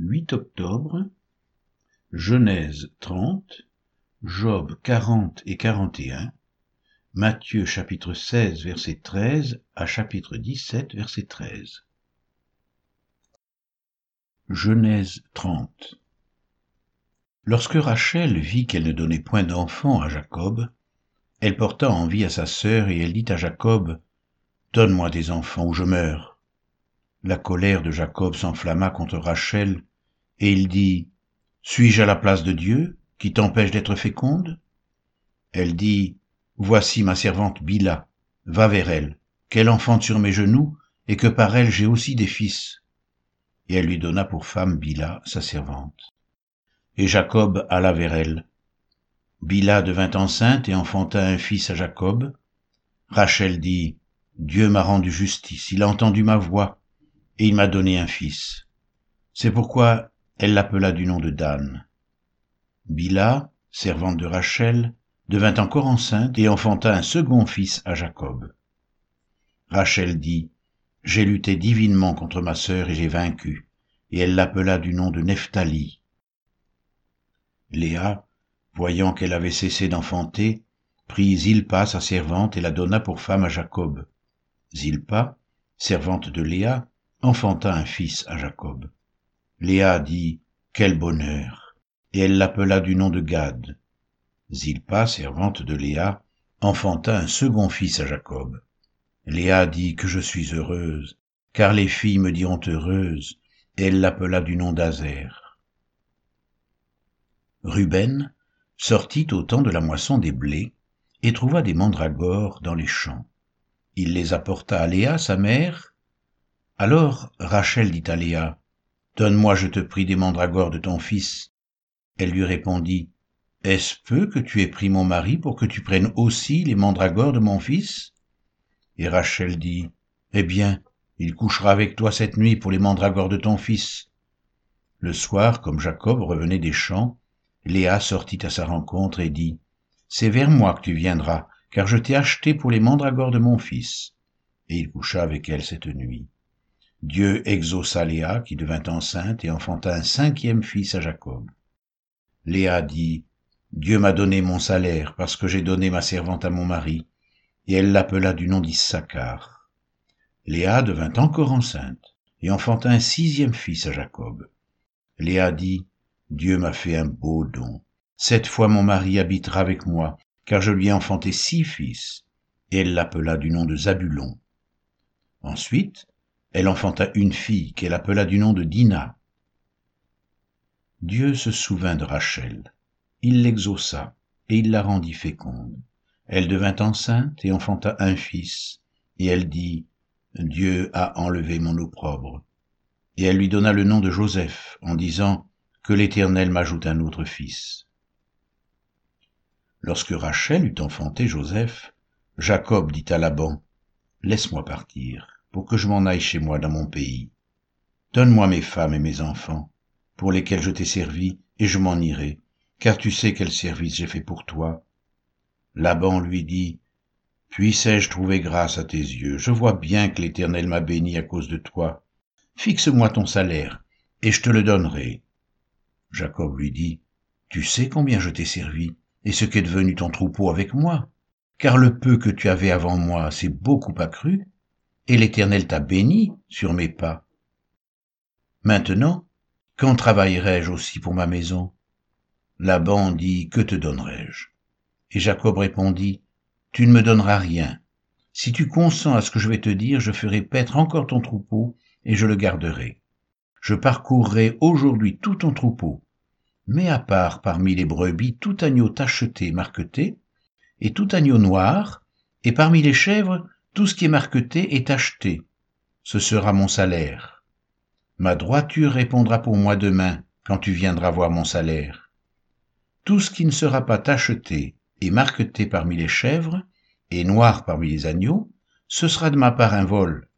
8 octobre, Genèse 30, Job 40 et 41, Matthieu chapitre 16 verset 13 à chapitre 17 verset 13. Genèse 30 Lorsque Rachel vit qu'elle ne donnait point d'enfant à Jacob, elle porta envie à sa sœur et elle dit à Jacob, Donne-moi des enfants ou je meurs. La colère de Jacob s'enflamma contre Rachel, et il dit, Suis-je à la place de Dieu, qui t'empêche d'être féconde? Elle dit, Voici ma servante Bila, va vers elle, qu'elle enfante sur mes genoux, et que par elle j'ai aussi des fils. Et elle lui donna pour femme Bila, sa servante. Et Jacob alla vers elle. Bila devint enceinte et enfanta un fils à Jacob. Rachel dit, Dieu m'a rendu justice, il a entendu ma voix, et il m'a donné un fils. C'est pourquoi elle l'appela du nom de Dan. Bila, servante de Rachel, devint encore enceinte et enfanta un second fils à Jacob. Rachel dit, J'ai lutté divinement contre ma sœur et j'ai vaincu, et elle l'appela du nom de Nephtali. Léa, voyant qu'elle avait cessé d'enfanter, prit Zilpa, sa servante, et la donna pour femme à Jacob. Zilpa, servante de Léa, enfanta un fils à Jacob. Léa dit, Quel bonheur Et elle l'appela du nom de Gad. Zilpa, servante de Léa, enfanta un second fils à Jacob. Léa dit que je suis heureuse, car les filles me diront heureuse, elle l'appela du nom d'Azer. Ruben sortit au temps de la moisson des blés et trouva des mandragores dans les champs. Il les apporta à Léa, sa mère. Alors Rachel dit à Léa, Donne-moi, je te prie, des mandragores de ton fils. Elle lui répondit, Est-ce peu que tu aies pris mon mari pour que tu prennes aussi les mandragores de mon fils? Et Rachel dit, Eh bien, il couchera avec toi cette nuit pour les mandragores de ton fils. Le soir, comme Jacob revenait des champs, Léa sortit à sa rencontre et dit, C'est vers moi que tu viendras, car je t'ai acheté pour les mandragores de mon fils. Et il coucha avec elle cette nuit. Dieu exauça Léa, qui devint enceinte et enfanta un cinquième fils à Jacob. Léa dit, Dieu m'a donné mon salaire parce que j'ai donné ma servante à mon mari, et elle l'appela du nom d'Issachar. Léa devint encore enceinte et enfanta un sixième fils à Jacob. Léa dit, Dieu m'a fait un beau don. Cette fois mon mari habitera avec moi, car je lui ai enfanté six fils. Et elle l'appela du nom de Zabulon. Ensuite, elle enfanta une fille qu'elle appela du nom de Dina. Dieu se souvint de Rachel. Il l'exauça, et il la rendit féconde. Elle devint enceinte et enfanta un fils, et elle dit, Dieu a enlevé mon opprobre. Et elle lui donna le nom de Joseph, en disant, que l'Éternel m'ajoute un autre fils. Lorsque Rachel eut enfanté Joseph, Jacob dit à Laban, Laisse-moi partir, pour que je m'en aille chez moi dans mon pays. Donne-moi mes femmes et mes enfants, pour lesquels je t'ai servi, et je m'en irai, car tu sais quel service j'ai fait pour toi. Laban lui dit, Puissais-je trouver grâce à tes yeux? Je vois bien que l'Éternel m'a béni à cause de toi. Fixe-moi ton salaire, et je te le donnerai. Jacob lui dit, Tu sais combien je t'ai servi, et ce qu'est devenu ton troupeau avec moi, car le peu que tu avais avant moi s'est beaucoup accru, et l'Éternel t'a béni sur mes pas. Maintenant, quand travaillerai-je aussi pour ma maison? Laban dit, Que te donnerai-je? Et Jacob répondit, Tu ne me donneras rien. Si tu consens à ce que je vais te dire, je ferai paître encore ton troupeau, et je le garderai je parcourrai aujourd'hui tout ton troupeau, mets à part parmi les brebis tout agneau tacheté, marqueté, et tout agneau noir, et parmi les chèvres tout ce qui est marqueté et tacheté. Ce sera mon salaire. Ma droiture répondra pour moi demain, quand tu viendras voir mon salaire. Tout ce qui ne sera pas tacheté et marqueté parmi les chèvres, et noir parmi les agneaux, ce sera de ma part un vol.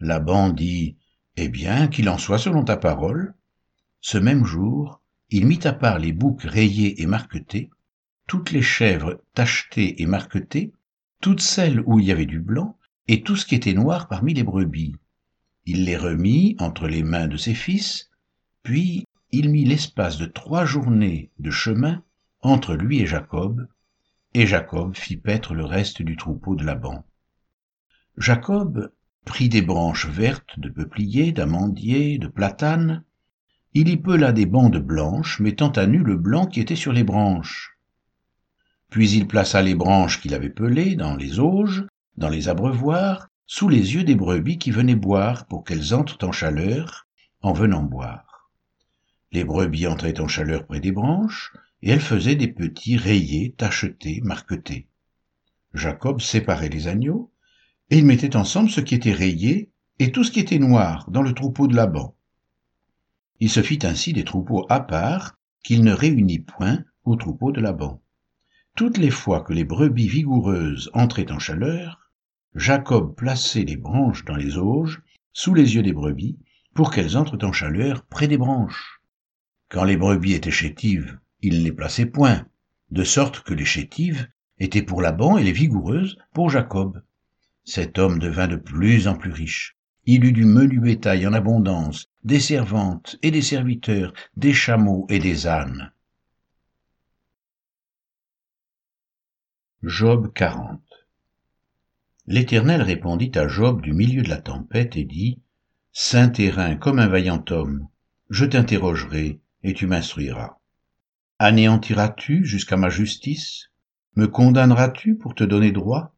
Laban dit, eh bien, qu'il en soit selon ta parole. Ce même jour, il mit à part les boucs rayés et marquetés, toutes les chèvres tachetées et marquetées, toutes celles où il y avait du blanc, et tout ce qui était noir parmi les brebis. Il les remit entre les mains de ses fils, Puis il mit l'espace de trois journées de chemin entre lui et Jacob, et Jacob fit paître le reste du troupeau de Laban. Jacob prit des branches vertes de peuplier, d'amandier, de platane, il y pela des bandes blanches, mettant à nu le blanc qui était sur les branches. Puis il plaça les branches qu'il avait pelées dans les auges, dans les abreuvoirs, sous les yeux des brebis qui venaient boire pour qu'elles entrent en chaleur en venant boire. Les brebis entraient en chaleur près des branches, et elles faisaient des petits rayés, tachetés, marquetés. Jacob séparait les agneaux, et il mettait ensemble ce qui était rayé et tout ce qui était noir dans le troupeau de Laban. Il se fit ainsi des troupeaux à part qu'il ne réunit point au troupeau de Laban. Toutes les fois que les brebis vigoureuses entraient en chaleur, Jacob plaçait les branches dans les auges, sous les yeux des brebis, pour qu'elles entrent en chaleur près des branches. Quand les brebis étaient chétives, il ne les plaçait point, de sorte que les chétives étaient pour Laban et les vigoureuses pour Jacob. Cet homme devint de plus en plus riche. Il eut du menu bétail en abondance, des servantes et des serviteurs, des chameaux et des ânes. Job 40 L'Éternel répondit à Job du milieu de la tempête et dit, Saint terrain comme un vaillant homme, je t'interrogerai et tu m'instruiras. Anéantiras-tu jusqu'à ma justice? Me condamneras-tu pour te donner droit?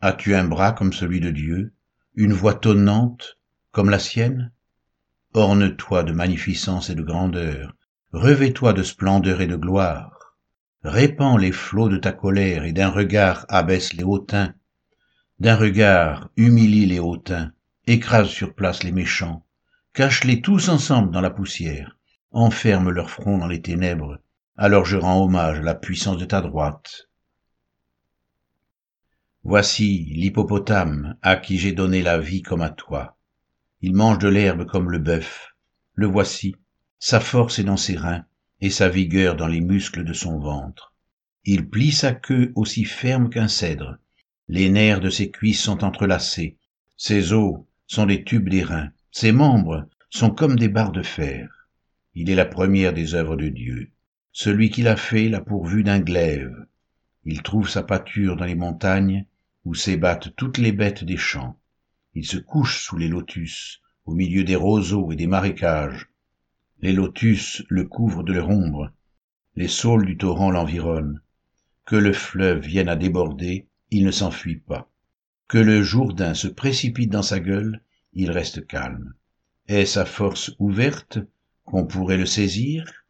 As-tu un bras comme celui de Dieu, une voix tonnante comme la sienne? Orne-toi de magnificence et de grandeur, revêt-toi de splendeur et de gloire, répands les flots de ta colère et d'un regard abaisse les hautains, d'un regard humilie les hautains, écrase sur place les méchants, cache-les tous ensemble dans la poussière, enferme leur front dans les ténèbres, alors je rends hommage à la puissance de ta droite. Voici l'hippopotame à qui j'ai donné la vie comme à toi. Il mange de l'herbe comme le bœuf. Le voici, sa force est dans ses reins et sa vigueur dans les muscles de son ventre. Il plie sa queue aussi ferme qu'un cèdre. Les nerfs de ses cuisses sont entrelacés. Ses os sont des tubes des reins. Ses membres sont comme des barres de fer. Il est la première des œuvres de Dieu. Celui qui l'a fait l'a pourvu d'un glaive. Il trouve sa pâture dans les montagnes, où s'ébattent toutes les bêtes des champs. Il se couche sous les lotus, au milieu des roseaux et des marécages. Les lotus le couvrent de leur ombre, les saules du torrent l'environnent. Que le fleuve vienne à déborder, il ne s'enfuit pas. Que le Jourdain se précipite dans sa gueule, il reste calme. Est-ce à force ouverte qu'on pourrait le saisir?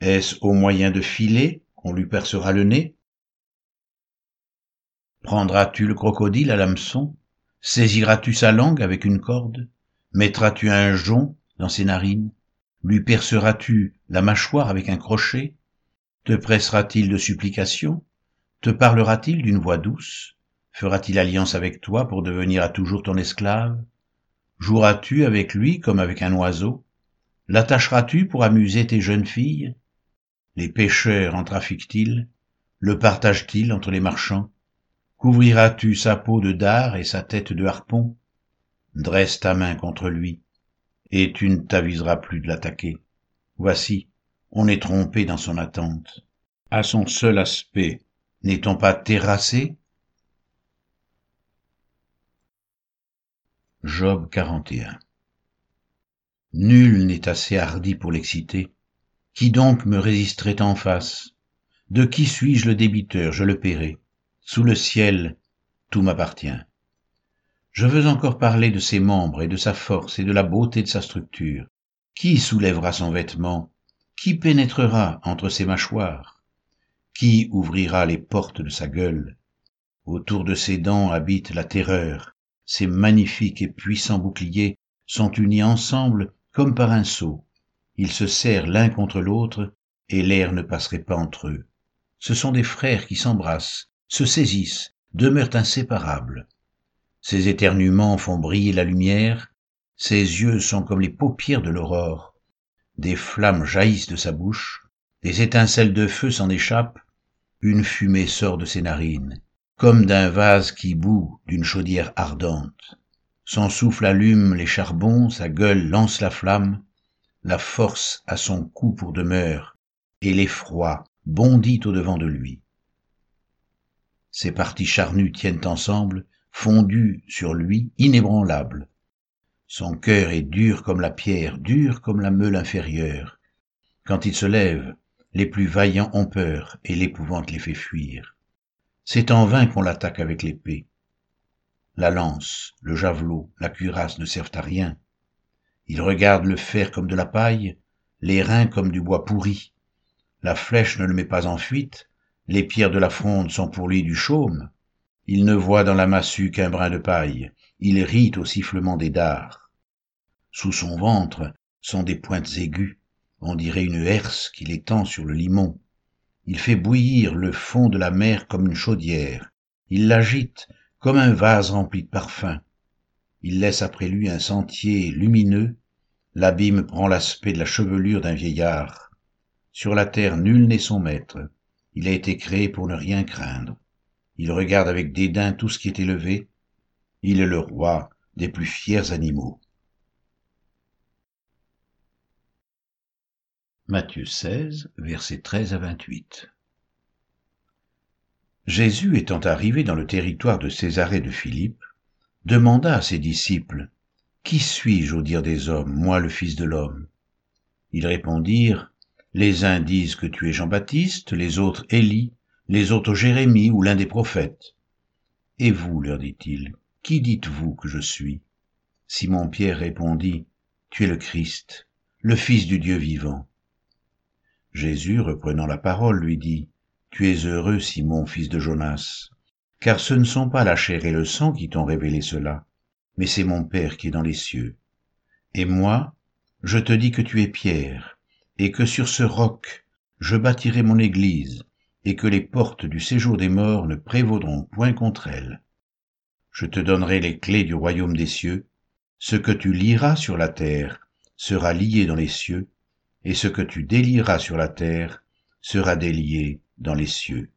Est-ce au moyen de filets qu'on lui percera le nez? Prendras-tu le crocodile à l'hameçon? Saisiras-tu sa langue avec une corde? Mettras-tu un jonc dans ses narines? Lui perceras-tu la mâchoire avec un crochet? Te pressera-t-il de supplications? Te parlera-t-il d'une voix douce? Fera-t-il alliance avec toi pour devenir à toujours ton esclave? Joueras-tu avec lui comme avec un oiseau? L'attacheras-tu pour amuser tes jeunes filles? Les pêcheurs en trafiquent-ils? Le partagent-ils entre les marchands? Couvriras-tu sa peau de dard et sa tête de harpon? Dresse ta main contre lui, et tu ne t'aviseras plus de l'attaquer. Voici, on est trompé dans son attente. À son seul aspect, n'est-on pas terrassé? Job 41 Nul n'est assez hardi pour l'exciter, qui donc me résisterait en face? De qui suis-je le débiteur? Je le paierai. Sous le ciel, tout m'appartient. Je veux encore parler de ses membres et de sa force et de la beauté de sa structure. Qui soulèvera son vêtement? Qui pénétrera entre ses mâchoires? Qui ouvrira les portes de sa gueule? Autour de ses dents habite la terreur. Ses magnifiques et puissants boucliers sont unis ensemble comme par un sceau ils se serrent l'un contre l'autre et l'air ne passerait pas entre eux. Ce sont des frères qui s'embrassent se saisissent demeurent inséparables ses éternuements font briller la lumière. Ses yeux sont comme les paupières de l'aurore. Des flammes jaillissent de sa bouche. Des étincelles de feu s'en échappent. Une fumée sort de ses narines comme d'un vase qui bout d'une chaudière ardente. Son souffle allume les charbons sa gueule lance la flamme. La force à son cou pour demeure, et l'effroi bondit au-devant de lui. Ses parties charnues tiennent ensemble, fondues sur lui, inébranlables. Son cœur est dur comme la pierre, dur comme la meule inférieure. Quand il se lève, les plus vaillants ont peur, et l'épouvante les fait fuir. C'est en vain qu'on l'attaque avec l'épée. La lance, le javelot, la cuirasse ne servent à rien. Il regarde le fer comme de la paille, les reins comme du bois pourri. La flèche ne le met pas en fuite, les pierres de la fronde sont pour lui du chaume. Il ne voit dans la massue qu'un brin de paille, il rit au sifflement des dards. Sous son ventre sont des pointes aiguës, on dirait une herse qu'il étend sur le limon. Il fait bouillir le fond de la mer comme une chaudière, il l'agite comme un vase rempli de parfums. Il laisse après lui un sentier lumineux, l'abîme prend l'aspect de la chevelure d'un vieillard. Sur la terre nul n'est son maître, il a été créé pour ne rien craindre. Il regarde avec dédain tout ce qui est élevé, il est le roi des plus fiers animaux. Matthieu 16, versets 13 à 28. Jésus étant arrivé dans le territoire de Césarée de Philippe, demanda à ses disciples, Qui suis-je au dire des hommes, moi le Fils de l'homme? Ils répondirent, Les uns disent que tu es Jean-Baptiste, les autres Élie, les autres Jérémie ou l'un des prophètes. Et vous, leur dit-il, qui dites-vous que je suis? Simon-Pierre répondit, Tu es le Christ, le Fils du Dieu vivant. Jésus, reprenant la parole, lui dit, Tu es heureux, Simon, fils de Jonas, car ce ne sont pas la chair et le sang qui t'ont révélé cela, mais c'est mon Père qui est dans les cieux. Et moi, je te dis que tu es Pierre, et que sur ce roc je bâtirai mon Église, et que les portes du séjour des morts ne prévaudront point contre elle. Je te donnerai les clés du royaume des cieux, ce que tu liras sur la terre sera lié dans les cieux, et ce que tu délieras sur la terre sera délié dans les cieux.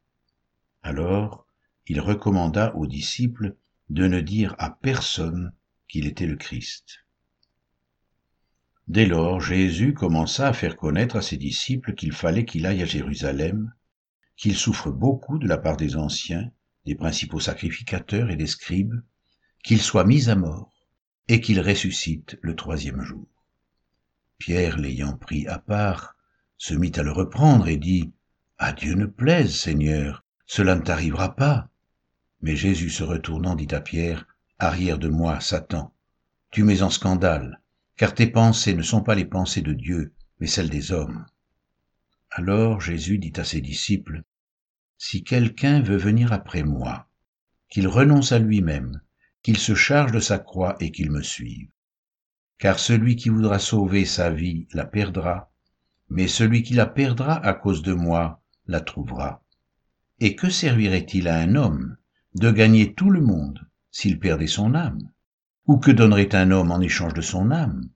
Alors il recommanda aux disciples de ne dire à personne qu'il était le Christ. Dès lors, Jésus commença à faire connaître à ses disciples qu'il fallait qu'il aille à Jérusalem, qu'il souffre beaucoup de la part des anciens, des principaux sacrificateurs et des scribes, qu'il soit mis à mort, et qu'il ressuscite le troisième jour. Pierre, l'ayant pris à part, se mit à le reprendre et dit, À Dieu ne plaise, Seigneur, cela ne t'arrivera pas. Mais Jésus se retournant dit à Pierre, Arrière de moi, Satan, tu mets en scandale, car tes pensées ne sont pas les pensées de Dieu, mais celles des hommes. Alors Jésus dit à ses disciples, Si quelqu'un veut venir après moi, qu'il renonce à lui-même, qu'il se charge de sa croix et qu'il me suive. Car celui qui voudra sauver sa vie la perdra, mais celui qui la perdra à cause de moi la trouvera. Et que servirait-il à un homme de gagner tout le monde s'il perdait son âme? Ou que donnerait un homme en échange de son âme?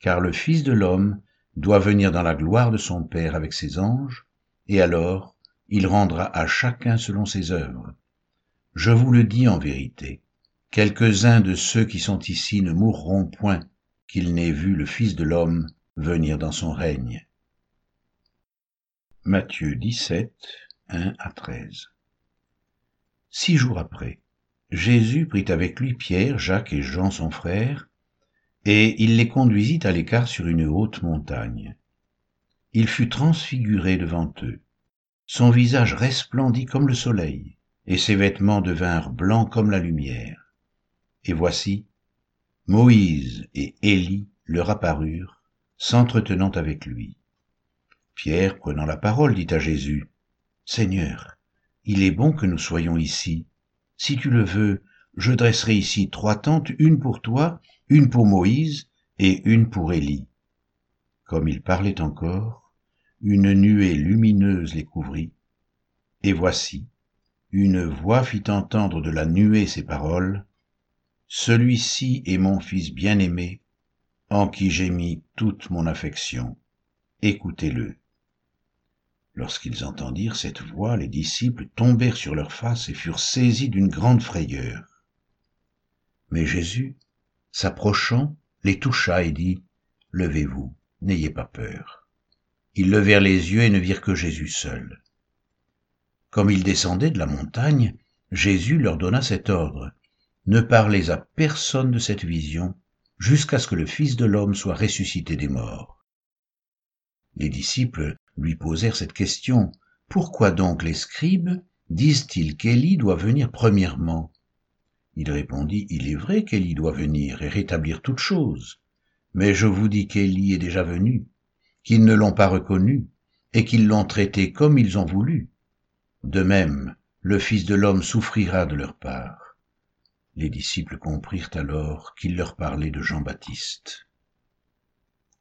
Car le Fils de l'homme doit venir dans la gloire de son Père avec ses anges, et alors il rendra à chacun selon ses œuvres. Je vous le dis en vérité, quelques-uns de ceux qui sont ici ne mourront point qu'il n'ait vu le Fils de l'homme venir dans son règne. Matthieu 17, 1 à 13 Six jours après, Jésus prit avec lui Pierre, Jacques et Jean son frère, et il les conduisit à l'écart sur une haute montagne. Il fut transfiguré devant eux. Son visage resplendit comme le soleil, et ses vêtements devinrent blancs comme la lumière. Et voici, Moïse et Élie leur apparurent, s'entretenant avec lui. Pierre, prenant la parole, dit à Jésus, Seigneur, il est bon que nous soyons ici. Si tu le veux, je dresserai ici trois tentes, une pour toi, une pour Moïse et une pour Élie. Comme il parlait encore, une nuée lumineuse les couvrit, et voici, une voix fit entendre de la nuée ces paroles, celui-ci est mon Fils bien-aimé, en qui j'ai mis toute mon affection. Écoutez-le. Lorsqu'ils entendirent cette voix, les disciples tombèrent sur leurs faces et furent saisis d'une grande frayeur. Mais Jésus, s'approchant, les toucha et dit, Levez-vous, n'ayez pas peur. Ils levèrent les yeux et ne virent que Jésus seul. Comme ils descendaient de la montagne, Jésus leur donna cet ordre. Ne parlez à personne de cette vision jusqu'à ce que le Fils de l'homme soit ressuscité des morts. Les disciples lui posèrent cette question. Pourquoi donc les scribes disent-ils qu'Élie doit venir premièrement? Il répondit, Il est vrai qu'Élie doit venir et rétablir toutes choses. Mais je vous dis qu'Élie est déjà venu, qu'ils ne l'ont pas reconnu, et qu'ils l'ont traité comme ils ont voulu. De même, le Fils de l'homme souffrira de leur part. Les disciples comprirent alors qu'il leur parlait de Jean-Baptiste.